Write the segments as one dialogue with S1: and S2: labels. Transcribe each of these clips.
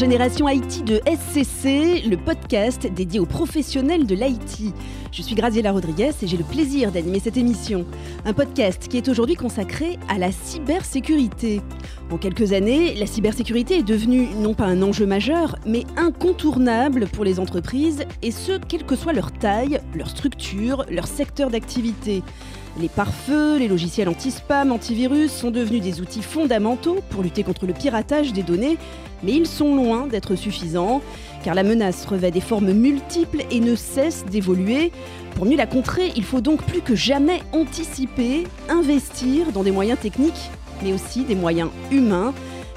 S1: Génération IT de SCC, le podcast dédié aux professionnels de l'IT. Je suis Graziella Rodriguez et j'ai le plaisir d'animer cette émission. Un podcast qui est aujourd'hui consacré à la cybersécurité. En quelques années, la cybersécurité est devenue non pas un enjeu majeur, mais incontournable pour les entreprises, et ce, quelle que soit leur taille, leur structure, leur secteur d'activité. Les pare-feux, les logiciels anti-spam, antivirus sont devenus des outils fondamentaux pour lutter contre le piratage des données, mais ils sont loin d'être suffisants, car la menace revêt des formes multiples et ne cesse d'évoluer. Pour mieux la contrer, il faut donc plus que jamais anticiper, investir dans des moyens techniques, mais aussi des moyens humains.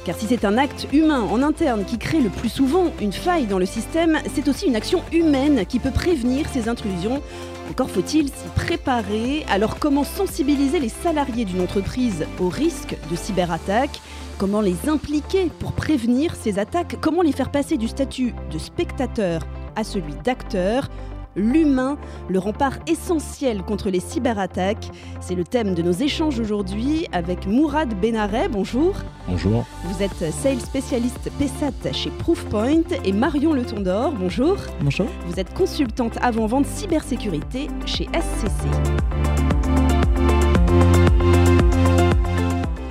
S1: Car si c'est un acte humain en interne qui crée le plus souvent une faille dans le système, c'est aussi une action humaine qui peut prévenir ces intrusions encore faut-il s'y préparer. Alors comment sensibiliser les salariés d'une entreprise au risque de cyberattaque? Comment les impliquer pour prévenir ces attaques? Comment les faire passer du statut de spectateur à celui d'acteur? L'humain, le rempart essentiel contre les cyberattaques. C'est le thème de nos échanges aujourd'hui avec Mourad Benaret. Bonjour.
S2: Bonjour.
S1: Vous êtes sales spécialiste PESAT chez Proofpoint et Marion Le Tondor. Bonjour.
S3: Bonjour.
S1: Vous êtes consultante avant-vente cybersécurité chez SCC.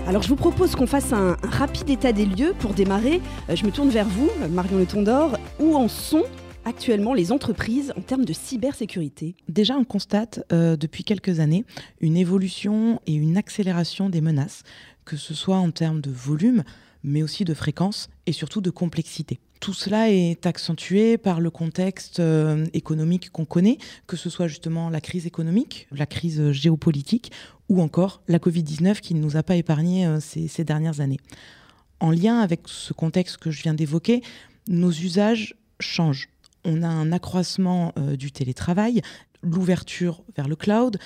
S1: Alors je vous propose qu'on fasse un, un, rapide état des lieux pour démarrer. Euh, je me tourne vers vous, Marion Le Tondor. Où en sont actuellement les entreprises en termes de cybersécurité
S3: Déjà, on constate euh, depuis quelques années une évolution et une accélération des menaces, que ce soit en termes de volume, mais aussi de fréquence et surtout de complexité. Tout cela est accentué par le contexte euh, économique qu'on connaît, que ce soit justement la crise économique, la crise géopolitique ou encore la Covid-19 qui ne nous a pas épargné euh, ces dernières années. En lien avec ce contexte que je viens d'évoquer, nos usages changent on a un accroissement euh, du télétravail, l'ouverture vers le cloud,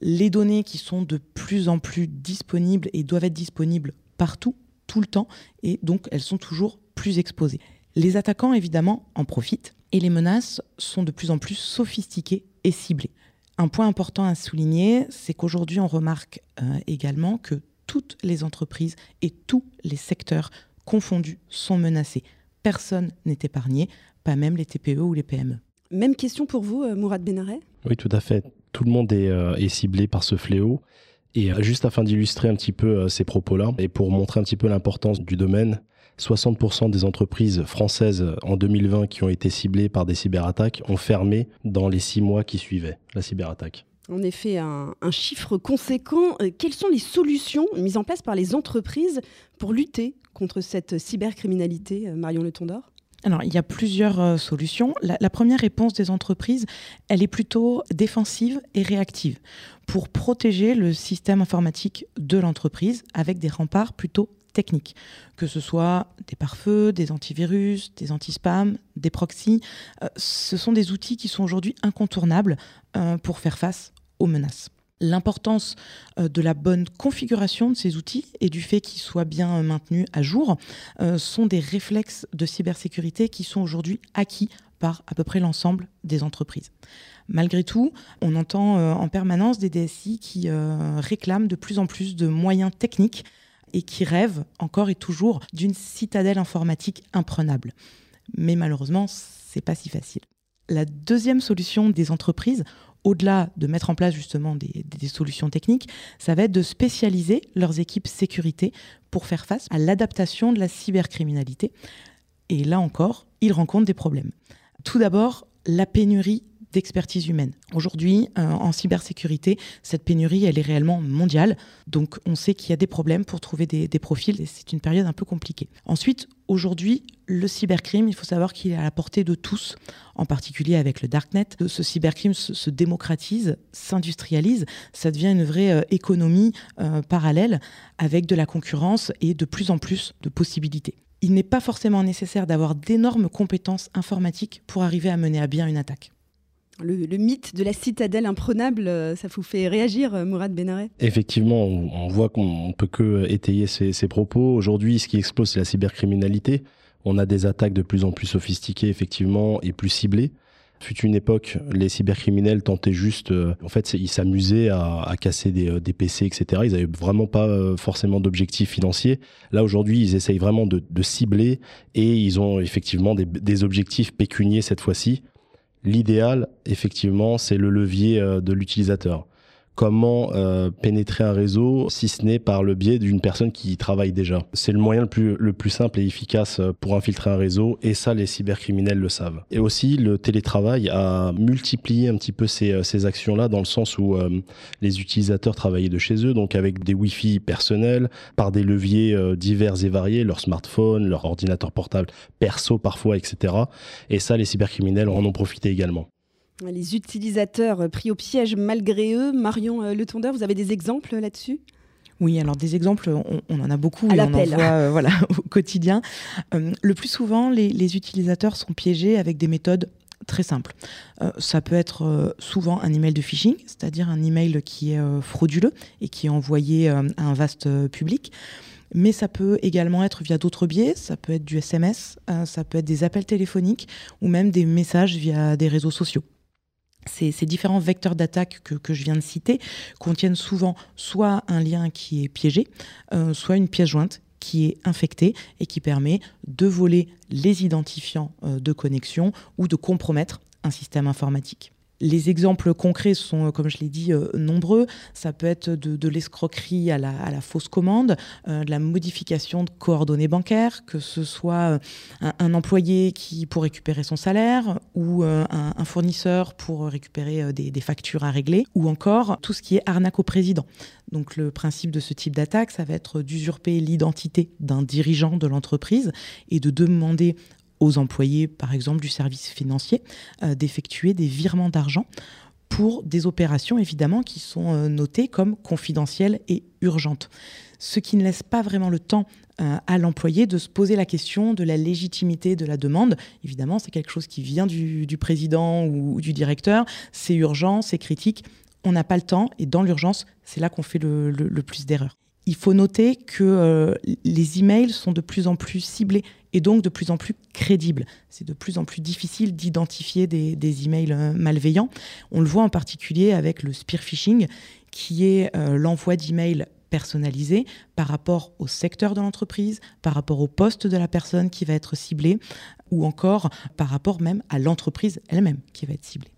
S3: les données qui sont de plus en plus disponibles et doivent être disponibles partout, tout le temps, et donc elles sont toujours plus exposées. Les attaquants, évidemment, en profitent, et les menaces sont de plus en plus sophistiquées et ciblées. Un point important à souligner, c'est qu'aujourd'hui, on remarque euh, également que toutes les entreprises et tous les secteurs confondus sont menacés. Personne n'est épargné, pas même les TPE ou les PME.
S1: Même question pour vous, euh, Mourad Benaret
S2: Oui, tout à fait. Tout le monde est, euh, est ciblé par ce fléau. Et euh, juste afin d'illustrer un petit peu ces propos-là, et pour montrer un petit peu l'importance du domaine, 60% des entreprises françaises en 2020 qui ont été ciblées par des cyberattaques ont fermé dans les six mois qui suivaient la cyberattaque.
S1: En effet, un, chiffre conséquent. Quelles sont les solutions mises en place par les entreprises pour lutter contre cette cybercriminalité, Marion Le Tondor
S3: alors, il y a plusieurs euh, solutions. La, la, première réponse des entreprises, elle est plutôt défensive et réactive pour protéger le système informatique de l'entreprise avec des remparts plutôt techniques, que ce soit des pare-feux, des antivirus, des anti-spam, des proxys. Euh, ce sont des outils qui sont aujourd'hui incontournables euh, pour faire face aux menaces l'importance euh, de la bonne configuration de ces outils et du fait qu'ils soient bien maintenus à jour sont des réflexes de cybersécurité qui sont aujourd'hui acquis par à peu près l'ensemble des entreprises. Malgré tout, on entend en permanence des DSI qui réclament de plus en plus de moyens techniques et qui rêvent encore et toujours d'une citadelle informatique imprenable. Mais malheureusement, c'est pas si facile. La deuxième solution des entreprises au-delà de mettre en place justement des, des, solutions techniques, ça va être de spécialiser leurs équipes sécurité pour faire face à l'adaptation de la cybercriminalité. Et là encore, ils rencontrent des problèmes. Tout d'abord, la pénurie d'expertise humaine. Aujourd'hui, euh, en cybersécurité, cette pénurie, elle est réellement mondiale. Donc, on sait qu'il y a des problèmes pour trouver des, profils et c'est une période un peu compliquée. Ensuite, aujourd'hui, le cybercrime, il faut savoir qu'il est à la portée de tous, en particulier avec le darknet. Ce cybercrime se, se démocratise, s'industrialise, ça devient une vraie euh, économie euh, parallèle avec de la concurrence et de plus en plus de possibilités. Il n'est pas forcément nécessaire d'avoir d'énormes compétences informatiques pour arriver à mener à bien une attaque.
S1: Le, mythe de la citadelle imprenable, euh, ça vous fait réagir, euh, Mourad Benaret
S2: Effectivement, on, voit qu'on ne peut que étayer ces, propos. Aujourd'hui, ce qui explose, c'est la cybercriminalité. On a des attaques de plus en plus sophistiquées, effectivement, et plus ciblées. Fut une époque, les cybercriminels tentaient juste, en fait, ils s'amusaient à, casser des, PC, etc. Ils n'avaient vraiment pas forcément d'objectifs financiers. Là, aujourd'hui, ils essayent vraiment de, cibler et ils ont effectivement des, des objectifs pécuniers cette fois-ci. L'idéal, effectivement, c'est le levier de l'utilisateur comment euh, pénétrer un réseau si ce n'est par le biais d'une personne qui y travaille déjà. C'est le moyen le plus, le plus simple et efficace euh, pour infiltrer un réseau et ça les cybercriminels le savent. Et aussi le télétravail a multiplié un petit peu ces, euh, ces actions-là dans le sens où les utilisateurs travaillaient de chez eux, donc avec des Wi-Fi personnels, par des leviers divers et variés, leur smartphone, leur ordinateur portable perso parfois, etc. Et ça les cybercriminels en ont profité également.
S1: Les utilisateurs pris au piège malgré eux. Marion euh, Le Tondeur, vous avez des exemples là-dessus?
S3: Oui, alors des exemples, on, en a beaucoup et on en voit euh, voilà, au quotidien. Euh, le plus souvent, les, utilisateurs sont piégés avec des méthodes très simples. ça peut être souvent un email de phishing, c'est-à-dire un email qui est frauduleux et qui est envoyé à un vaste public. Mais ça peut également être via d'autres biais, ça peut être du SMS, ça peut être des appels téléphoniques ou même des messages via des réseaux sociaux. Ces, différents vecteurs d'attaque que, je viens de citer contiennent souvent soit un lien qui est piégé, euh, soit une pièce jointe qui est infectée et qui permet de voler les identifiants euh, de connexion ou de compromettre un système informatique. Les exemples concrets sont, euh, comme je l'ai dit, euh, nombreux. Ça peut être de, l'escroquerie à la, fausse commande, euh, de la modification de coordonnées bancaires, que ce soit un, employé qui pour récupérer son salaire ou un, fournisseur pour récupérer des, des, factures à régler, ou encore tout ce qui est arnaque au président. Donc le principe de ce type d'attaque, ça va être d'usurper l'identité d'un dirigeant de l'entreprise et de demander aux employés, par exemple, du service financier, euh, d'effectuer des virements d'argent pour des opérations, évidemment, qui sont euh, notées comme confidentielles et urgentes. Ce qui ne laisse pas vraiment le temps euh, à l'employé de se poser la question de la légitimité de la demande. Évidemment, c'est quelque chose qui vient du, président ou, du directeur. C'est urgent, c'est critique. On n'a pas le temps et dans l'urgence, c'est là qu'on fait le, plus d'erreurs. Il faut noter que les emails sont de plus en plus ciblés et donc de plus en plus crédible. C'est de plus en plus difficile d'identifier des, emails euh, malveillants. On le voit en particulier avec le spear phishing, qui est euh, l'envoi d'emails personnalisés par rapport au secteur de l'entreprise, par rapport au poste de la personne qui va être ciblée, ou encore par rapport même à l'entreprise elle-même qui va être ciblée.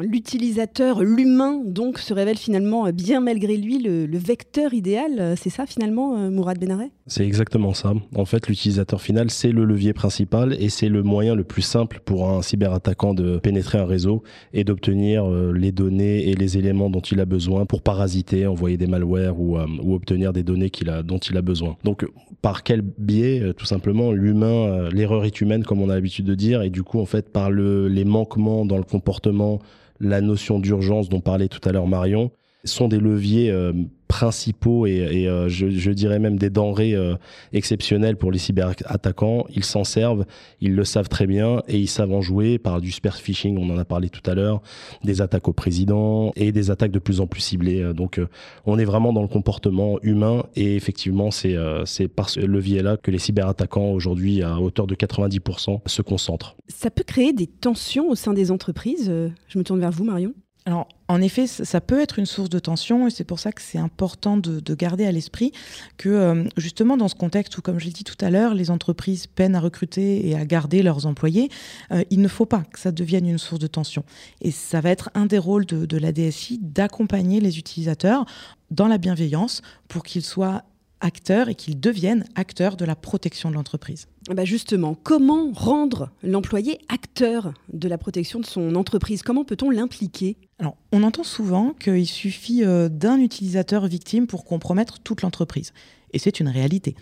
S1: L'utilisateur, l'humain, donc, se révèle finalement, bien malgré lui, le, vecteur idéal. C'est ça, finalement, euh, Mourad Benaret
S2: C'est exactement ça. En fait, l'utilisateur final, c'est le levier principal et c'est le moyen le plus simple pour un cyberattaquant de pénétrer un réseau et d'obtenir euh, les données et les éléments dont il a besoin pour parasiter, envoyer des malwares ou, euh, obtenir des données dont il a besoin. Donc, par quel biais Tout simplement, l'humain, l'erreur est humaine, comme on a l'habitude de dire, et du coup, en fait, par les manquements dans le comportement, la notion d'urgence dont parlait tout à l'heure Marion, sont des leviers euh, principaux et, euh, je, dirais même des denrées euh, exceptionnelles pour les cyberattaquants. Ils s'en servent, ils le savent très bien et ils savent en jouer par du spear phishing, on en a parlé tout à l'heure, des attaques au président et des attaques de plus en plus ciblées. Donc on est vraiment dans le comportement humain et effectivement c'est c'est par ce levier-là que les cyberattaquants aujourd'hui à hauteur de 90% se concentrent.
S1: Ça peut créer des tensions au sein des entreprises. Je me tourne vers vous Marion.
S3: Alors, en effet, ça peut être une source de tension et c'est pour ça que c'est important de, garder à l'esprit que euh, justement dans ce contexte où, comme je l'ai dit tout à l'heure, les entreprises peinent à recruter et à garder leurs employés, euh, il ne faut pas que ça devienne une source de tension. Et ça va être un des rôles de, de la DSI d'accompagner les utilisateurs dans la bienveillance pour qu'ils soient acteurs et qu'ils deviennent acteurs de la protection de l'entreprise.
S1: Bah justement, comment rendre l'employé acteur de la protection de son entreprise? Comment peut-on l'impliquer?
S3: Alors, on entend souvent qu'il suffit euh, d'un utilisateur victime pour compromettre toute l'entreprise. Et c'est une réalité.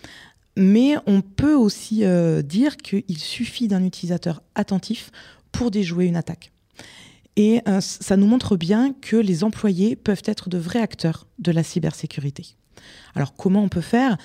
S3: Mais on peut aussi euh, dire qu'il suffit d'un utilisateur attentif pour déjouer une attaque. Et euh, ça nous montre bien que les employés peuvent être de vrais acteurs de la cybersécurité. Alors comment on peut faire?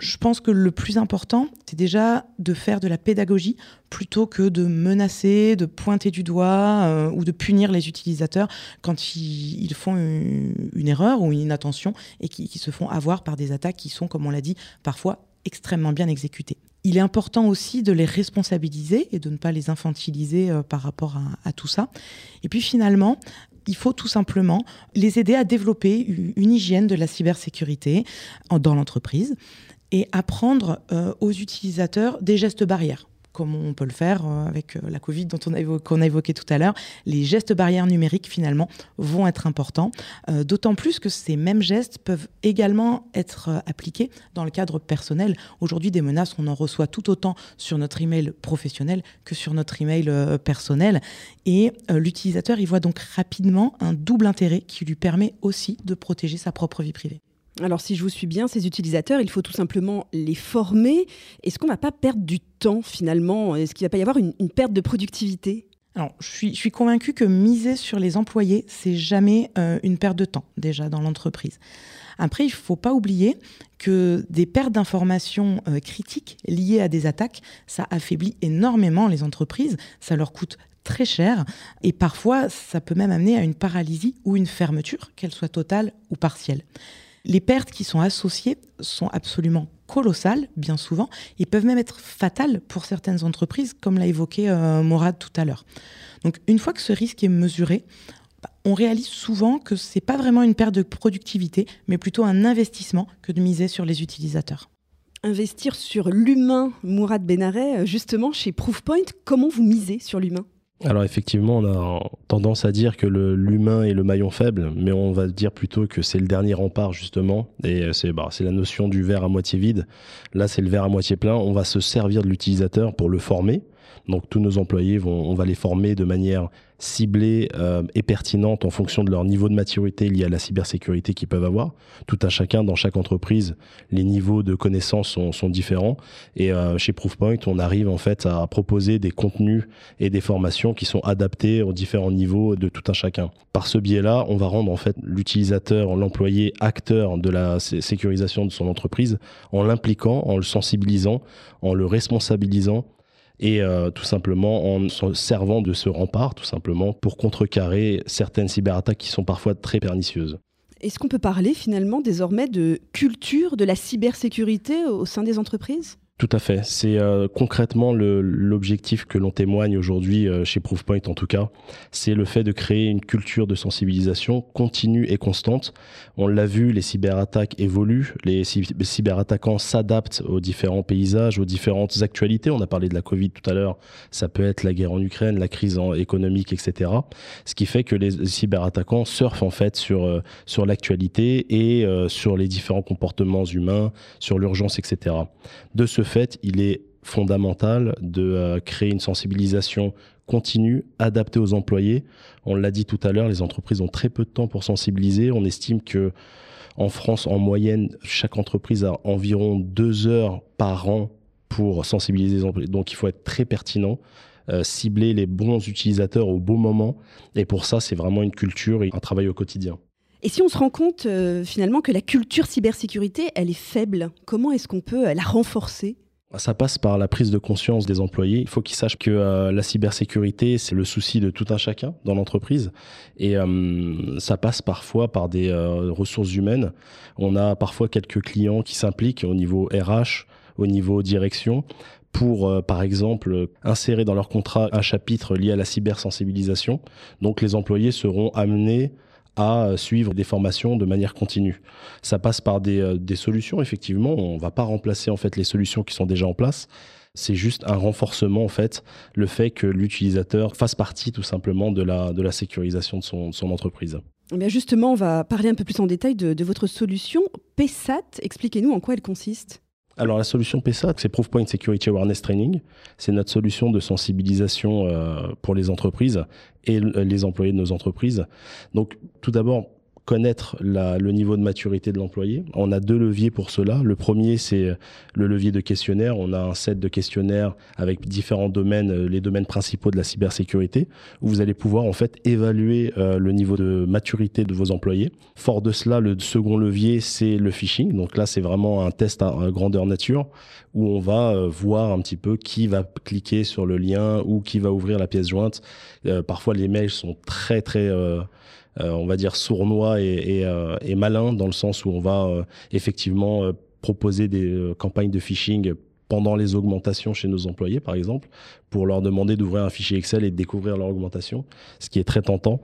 S3: Je pense que le plus important, c'est déjà de faire de la pédagogie plutôt que de menacer, de pointer du doigt euh, ou de punir les utilisateurs quand ils, font une, erreur ou une inattention et qui, se font avoir par des attaques qui sont, comme on l'a dit, parfois extrêmement bien exécutées. Il est important aussi de les responsabiliser et de ne pas les infantiliser euh, par rapport à, tout ça. Et puis finalement, il faut tout simplement les aider à développer une hygiène de la cybersécurité dans l'entreprise et apprendre euh, aux utilisateurs des gestes barrières comme on peut le faire euh, avec euh, la Covid dont on a évoqué, qu'on a évoqué tout à l'heure, les gestes barrières numériques finalement vont être importants, euh, d'autant plus que ces mêmes gestes peuvent également être appliqués dans le cadre personnel. Aujourd'hui, des menaces, on en reçoit tout autant sur notre email professionnel que sur notre email personnel, et l'utilisateur y voit donc rapidement un double intérêt qui lui permet aussi de protéger sa propre vie privée.
S1: Alors si je vous suis bien, ces utilisateurs, il faut tout simplement les former. Est-ce qu'on ne va pas perdre du temps finalement? Est-ce qu'il ne va pas y avoir une, perte de productivité?
S3: Alors, je suis, je convaincue que miser sur les employés, c'est jamais euh, une perte de temps déjà dans l'entreprise. Après, il ne faut pas oublier que des pertes d'informations euh, critiques liées à des attaques, ça affaiblit énormément les entreprises, ça leur coûte très cher et parfois ça peut même amener à une paralysie ou une fermeture, qu'elle soit totale ou partielle. Les pertes qui sont associées sont absolument colossales, bien souvent, et peuvent même être fatales pour certaines entreprises, comme l'a évoqué euh, Morad tout à l'heure. Donc, une fois que ce risque est mesuré, bah, on réalise souvent que ce n'est pas vraiment une perte de productivité, mais plutôt un investissement que de miser sur les utilisateurs.
S1: Investir sur l'humain, Mourad Benaret, justement, chez Proofpoint, comment vous misez sur l'humain?
S2: Alors effectivement, on a tendance à dire que l'humain est le maillon faible, mais on va dire plutôt que c'est le dernier rempart justement, et c'est bah, la notion du verre à moitié vide. Là, c'est le verre à moitié plein. On va se servir de l'utilisateur pour le former. Donc tous nos employés vont, on va les former de manière ciblées euh, et pertinentes en fonction de leur niveau de maturité lié à la cybersécurité qu'ils peuvent avoir. Tout à chacun, dans chaque entreprise, les niveaux de connaissances sont, sont différents. Et euh, chez Proofpoint, on arrive en fait à proposer des contenus et des formations qui sont adaptés aux différents niveaux de tout un chacun. Par ce biais-là, on va rendre en fait l'utilisateur, l'employé, acteur de la sécurisation de son entreprise en l'impliquant, en le sensibilisant, en le responsabilisant et euh, tout simplement en se servant de ce rempart, tout simplement, pour contrecarrer certaines cyberattaques qui sont parfois très pernicieuses.
S1: Est-ce qu'on peut parler finalement désormais de culture de la cybersécurité au sein des entreprises?
S2: Tout à fait. C'est euh, concrètement l'objectif que l'on témoigne aujourd'hui euh, chez Proofpoint en tout cas. C'est le fait de créer une culture de sensibilisation continue et constante. On l'a vu, les cyberattaques évoluent, les cyberattaquants s'adaptent aux différents paysages, aux différentes actualités. On a parlé de la Covid tout à l'heure. Ça peut être la guerre en Ukraine, la crise économique, etc. Ce qui fait que les cyberattaquants surfent en fait sur euh, sur l'actualité et sur les différents comportements humains, sur l'urgence, etc. De ce fait, il est fondamental de euh, créer une sensibilisation continue, adaptée aux employés. On l'a dit tout à l'heure, les entreprises ont très peu de temps pour sensibiliser. On estime que en France, en moyenne, chaque entreprise a environ deux heures par an pour sensibiliser les employés. Donc, il faut être très pertinent. Euh, cibler les bons utilisateurs au bon moment. Et pour ça, c'est vraiment une culture et un travail au quotidien.
S1: Et si on se rend compte euh, finalement que la culture cybersécurité, elle est faible, comment est-ce qu'on peut la renforcer?
S2: Ça passe par la prise de conscience des employés. Il faut qu'ils sachent que euh, la cybersécurité, c'est le souci de tout un chacun dans l'entreprise. Et euh, ça passe parfois par des ressources humaines. On a parfois quelques clients qui s'impliquent au niveau RH, au niveau direction, pour, par exemple, insérer dans leur contrat un chapitre lié à la cybersensibilisation. Donc les employés seront amenés à suivre des formations de manière continue. Ça passe par des, euh, des solutions, effectivement. On ne va pas remplacer en fait les solutions qui sont déjà en place. C'est juste un renforcement, en fait, le fait que l'utilisateur fasse partie tout simplement de la, de la sécurisation de son, son entreprise.
S1: Eh bien justement, on va parler un peu plus en détail de, de votre solution. PESAT, expliquez-nous en quoi elle consiste.
S2: Alors la solution PESAT, c'est Proofpoint Security Awareness Training. C'est notre solution de sensibilisation euh, pour les entreprises et les employés de nos entreprises. Donc tout d'abord, connaître le niveau de maturité de l'employé. On a deux leviers pour cela. Le premier, c'est le levier de questionnaire. On a un set de questionnaires avec différents domaines, euh, les domaines principaux de la cybersécurité, où vous allez pouvoir en fait évaluer euh, le niveau de maturité de vos employés. Fort de cela, le second levier, c'est le phishing. Donc là, c'est vraiment un test à, grandeur nature où on va euh, voir un petit peu qui va cliquer sur le lien ou qui va ouvrir la pièce jointe. parfois, les mails sont très très on va dire sournois et, euh, malin dans le sens où on va euh, effectivement proposer des campagnes de phishing pendant les augmentations chez nos employés, par exemple, pour leur demander d'ouvrir un fichier Excel et de découvrir leur augmentation, ce qui est très tentant.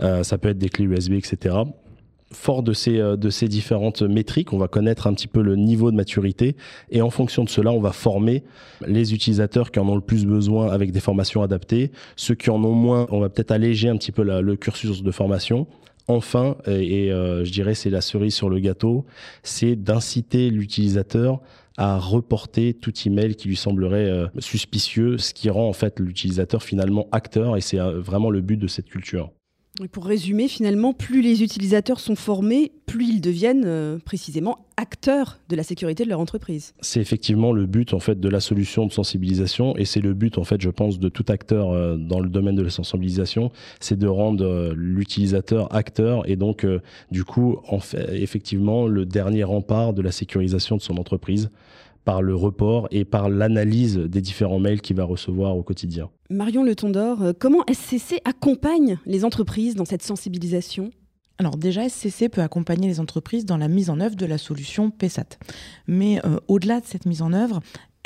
S2: Euh, ça peut être des clés USB, etc fort de ces, euh, de ces différentes métriques, on va connaître un petit peu le niveau de maturité et en fonction de cela, on va former les utilisateurs qui en ont le plus besoin avec des formations adaptées. Ceux qui en ont moins, on va peut-être alléger un petit peu le cursus de formation. Enfin, et, euh, je dirais c'est la cerise sur le gâteau, c'est d'inciter l'utilisateur à reporter tout email qui lui semblerait euh, suspicieux, ce qui rend en fait l'utilisateur finalement acteur et c'est euh, vraiment le but de cette culture.
S1: Pour résumer, finalement, plus les utilisateurs sont formés, plus ils deviennent euh, précisément acteurs de la sécurité de leur entreprise.
S2: C'est effectivement le but en fait de la solution de sensibilisation. Et c'est le but en fait, je pense, de tout acteur dans le domaine de la sensibilisation, c'est de rendre l'utilisateur acteur et donc du coup, en fait, effectivement, le dernier rempart de la sécurisation de son entreprise par le report et par l'analyse des différents mails qu'il va recevoir au quotidien.
S1: Marion Le Tondor, euh, comment SCC accompagne les entreprises dans cette sensibilisation?
S3: Alors déjà, SCC peut accompagner les entreprises dans la mise en œuvre de la solution PESAT. Mais euh, au-delà de cette mise en œuvre,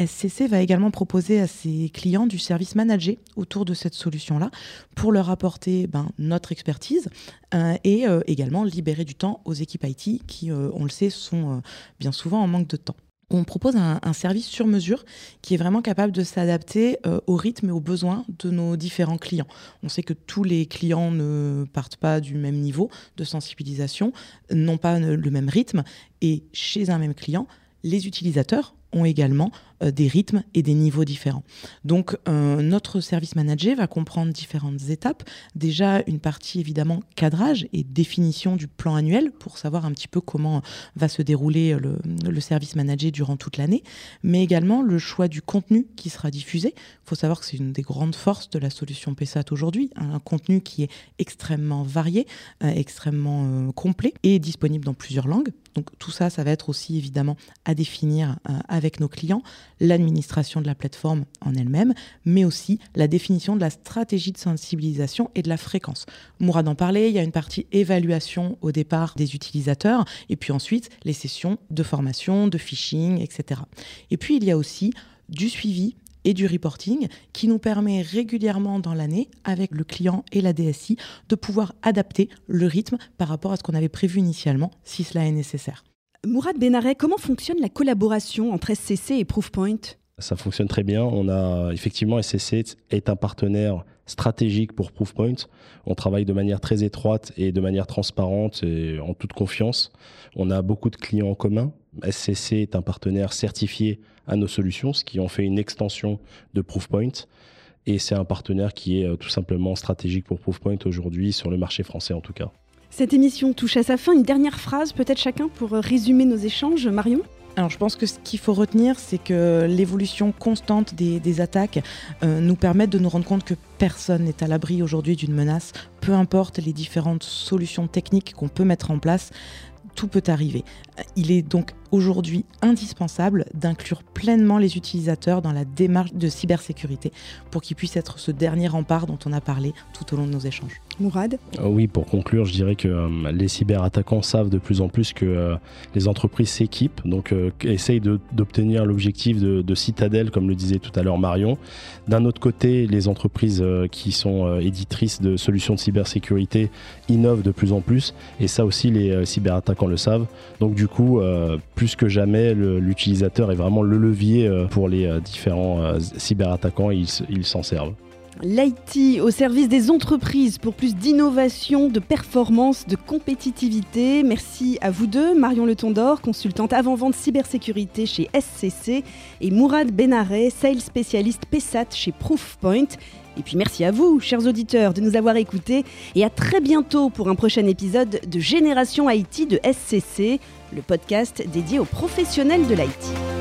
S3: SCC va également proposer à ses clients du service managé autour de cette solution-là pour leur apporter ben, notre expertise euh, et également libérer du temps aux équipes IT qui, on le sait, sont bien souvent en manque de temps on propose un, service sur mesure qui est vraiment capable de s'adapter euh, au rythme et aux besoins de nos différents clients. On sait que tous les clients ne partent pas du même niveau de sensibilisation, n'ont pas le même rythme, et chez un même client, les utilisateurs ont également euh, des rythmes et des niveaux différents. Donc euh, notre service manager va comprendre différentes étapes. Déjà une partie évidemment cadrage et définition du plan annuel pour savoir un petit peu comment va se dérouler le, service manager durant toute l'année, mais également le choix du contenu qui sera diffusé. Il faut savoir que c'est une des grandes forces de la solution PSAT aujourd'hui, un contenu qui est extrêmement varié, euh, extrêmement complet et disponible dans plusieurs langues. Donc tout ça, ça va être aussi évidemment à définir avec nos clients l'administration de la plateforme en elle-même, mais aussi la définition de la stratégie de sensibilisation et de la fréquence. Mourad en parlait, il y a une partie évaluation au départ des utilisateurs, et puis ensuite les sessions de formation, de phishing, etc. Et puis il y a aussi du suivi et du reporting qui nous permet régulièrement dans l'année, avec le client et la DSI, de pouvoir adapter le rythme par rapport à ce qu'on avait prévu initialement, si cela est nécessaire.
S1: Mourad Benaret, comment fonctionne la collaboration entre SCC et Proofpoint?
S2: Ça fonctionne très bien. On a effectivement SCC est un partenaire stratégique pour Proofpoint. On travaille de manière très étroite et de manière transparente et en toute confiance. On a beaucoup de clients en commun. SCC est un partenaire certifié à nos solutions, ce qui en fait une extension de Proofpoint. Et c'est un partenaire qui est euh, tout simplement stratégique pour Proofpoint aujourd'hui sur le marché français en tout cas.
S1: Cette émission touche à sa fin. Une dernière phrase, peut-être chacun pour résumer nos échanges. Marion
S3: alors je pense que ce qu'il faut retenir, c'est que l'évolution constante des, attaques euh, nous permet de nous rendre compte que personne n'est à l'abri aujourd'hui d'une menace, peu importe les différentes solutions techniques qu'on peut mettre en place tout peut arriver. Il est donc aujourd'hui indispensable d'inclure pleinement les utilisateurs dans la démarche de cybersécurité pour qu'ils puissent être ce dernier rempart dont on a parlé tout au long de nos échanges.
S1: Mourad
S2: euh, Oui, pour conclure, je dirais que euh, les cyberattaquants savent de plus en plus que euh, les entreprises s'équipent, donc essayent d'obtenir l'objectif de, de, citadelle, comme le disait tout à l'heure Marion. D'un autre côté, les entreprises qui sont éditrices de solutions de cybersécurité innovent de plus en plus, et ça aussi les cyberattaquants le savent. Donc du coup, plus que jamais, l'utilisateur est vraiment le levier pour les différents cyberattaquants et ils s'en servent.
S1: L'IT au service des entreprises pour plus d'innovation, de performance, de compétitivité. Merci à vous deux, Marion Le Tondor, consultante avant-vente cybersécurité chez SCC, et Mourad Benaret, sales spécialiste PESAT chez Proofpoint. Et puis merci à vous, chers auditeurs, de nous avoir écoutés. Et à très bientôt pour un prochain épisode de Génération IT de SCC, le podcast dédié aux professionnels de l'IT.